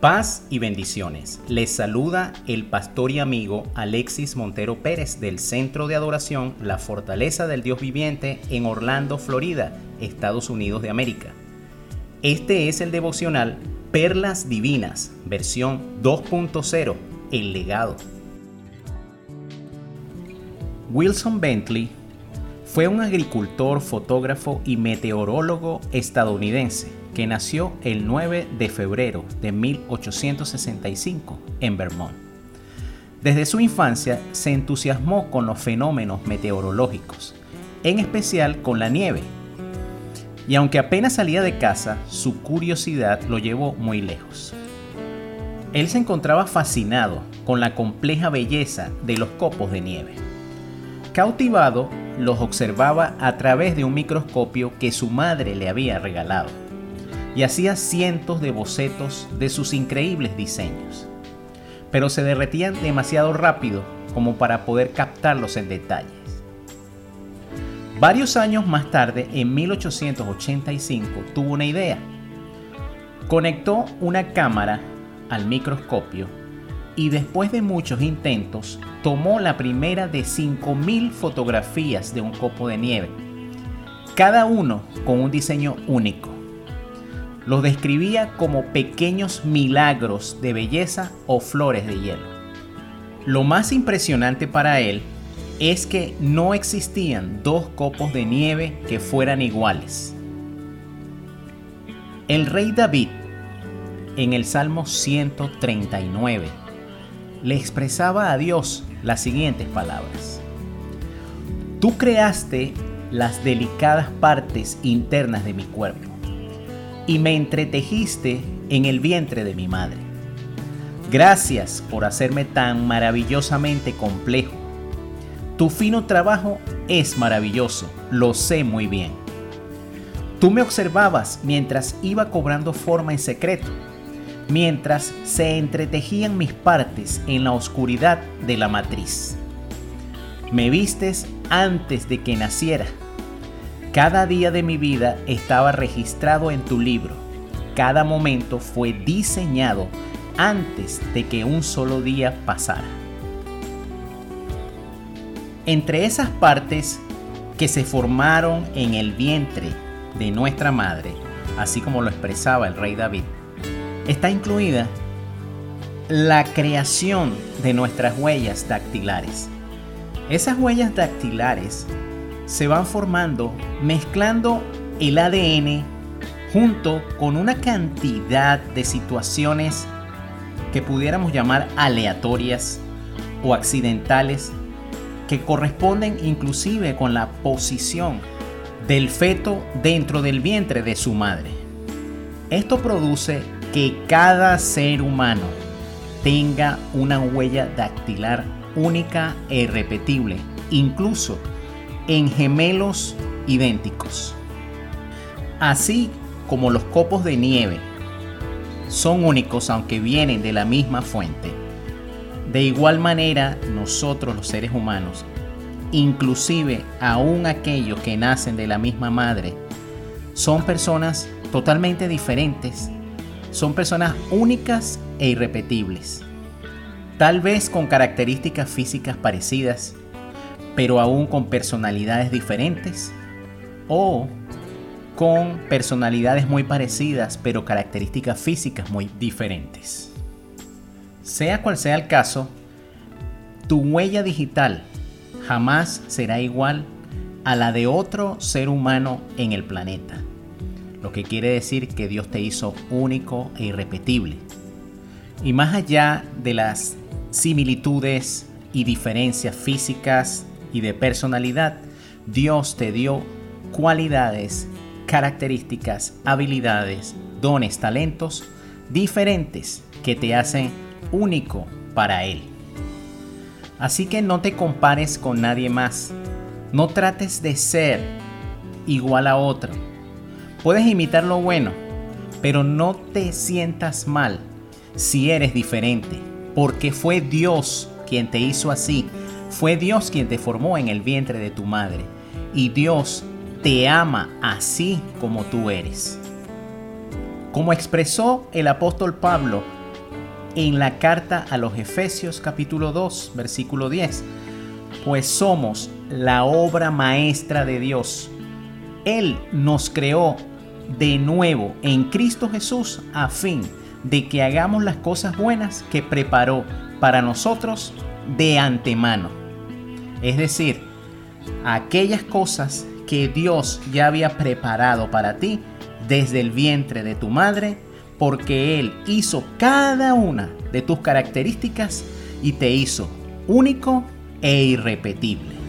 Paz y bendiciones. Les saluda el pastor y amigo Alexis Montero Pérez del Centro de Adoración La Fortaleza del Dios Viviente en Orlando, Florida, Estados Unidos de América. Este es el devocional Perlas Divinas, versión 2.0, El legado. Wilson Bentley fue un agricultor, fotógrafo y meteorólogo estadounidense que nació el 9 de febrero de 1865 en Vermont. Desde su infancia se entusiasmó con los fenómenos meteorológicos, en especial con la nieve. Y aunque apenas salía de casa, su curiosidad lo llevó muy lejos. Él se encontraba fascinado con la compleja belleza de los copos de nieve. Cautivado, los observaba a través de un microscopio que su madre le había regalado y hacía cientos de bocetos de sus increíbles diseños. Pero se derretían demasiado rápido como para poder captarlos en detalles. Varios años más tarde, en 1885, tuvo una idea. Conectó una cámara al microscopio y después de muchos intentos tomó la primera de 5.000 fotografías de un copo de nieve, cada uno con un diseño único los describía como pequeños milagros de belleza o flores de hielo. Lo más impresionante para él es que no existían dos copos de nieve que fueran iguales. El rey David, en el Salmo 139, le expresaba a Dios las siguientes palabras. Tú creaste las delicadas partes internas de mi cuerpo y me entretejiste en el vientre de mi madre. Gracias por hacerme tan maravillosamente complejo. Tu fino trabajo es maravilloso, lo sé muy bien. Tú me observabas mientras iba cobrando forma en secreto, mientras se entretejían mis partes en la oscuridad de la matriz. Me vistes antes de que naciera cada día de mi vida estaba registrado en tu libro. Cada momento fue diseñado antes de que un solo día pasara. Entre esas partes que se formaron en el vientre de nuestra madre, así como lo expresaba el rey David, está incluida la creación de nuestras huellas dactilares. Esas huellas dactilares se van formando mezclando el ADN junto con una cantidad de situaciones que pudiéramos llamar aleatorias o accidentales que corresponden inclusive con la posición del feto dentro del vientre de su madre. Esto produce que cada ser humano tenga una huella dactilar única e irrepetible, incluso en gemelos idénticos. Así como los copos de nieve son únicos aunque vienen de la misma fuente, de igual manera nosotros los seres humanos, inclusive aún aquellos que nacen de la misma madre, son personas totalmente diferentes, son personas únicas e irrepetibles, tal vez con características físicas parecidas, pero aún con personalidades diferentes o con personalidades muy parecidas pero características físicas muy diferentes. Sea cual sea el caso, tu huella digital jamás será igual a la de otro ser humano en el planeta. Lo que quiere decir que Dios te hizo único e irrepetible. Y más allá de las similitudes y diferencias físicas y de personalidad, Dios te dio cualidades, características, habilidades, dones, talentos diferentes que te hacen único para Él. Así que no te compares con nadie más. No trates de ser igual a otro. Puedes imitar lo bueno, pero no te sientas mal si eres diferente, porque fue Dios quien te hizo así fue Dios quien te formó en el vientre de tu madre y Dios te ama así como tú eres. Como expresó el apóstol Pablo en la carta a los Efesios capítulo 2, versículo 10. Pues somos la obra maestra de Dios. Él nos creó de nuevo en Cristo Jesús a fin de que hagamos las cosas buenas que preparó para nosotros de antemano. Es decir, aquellas cosas que Dios ya había preparado para ti desde el vientre de tu madre, porque Él hizo cada una de tus características y te hizo único e irrepetible.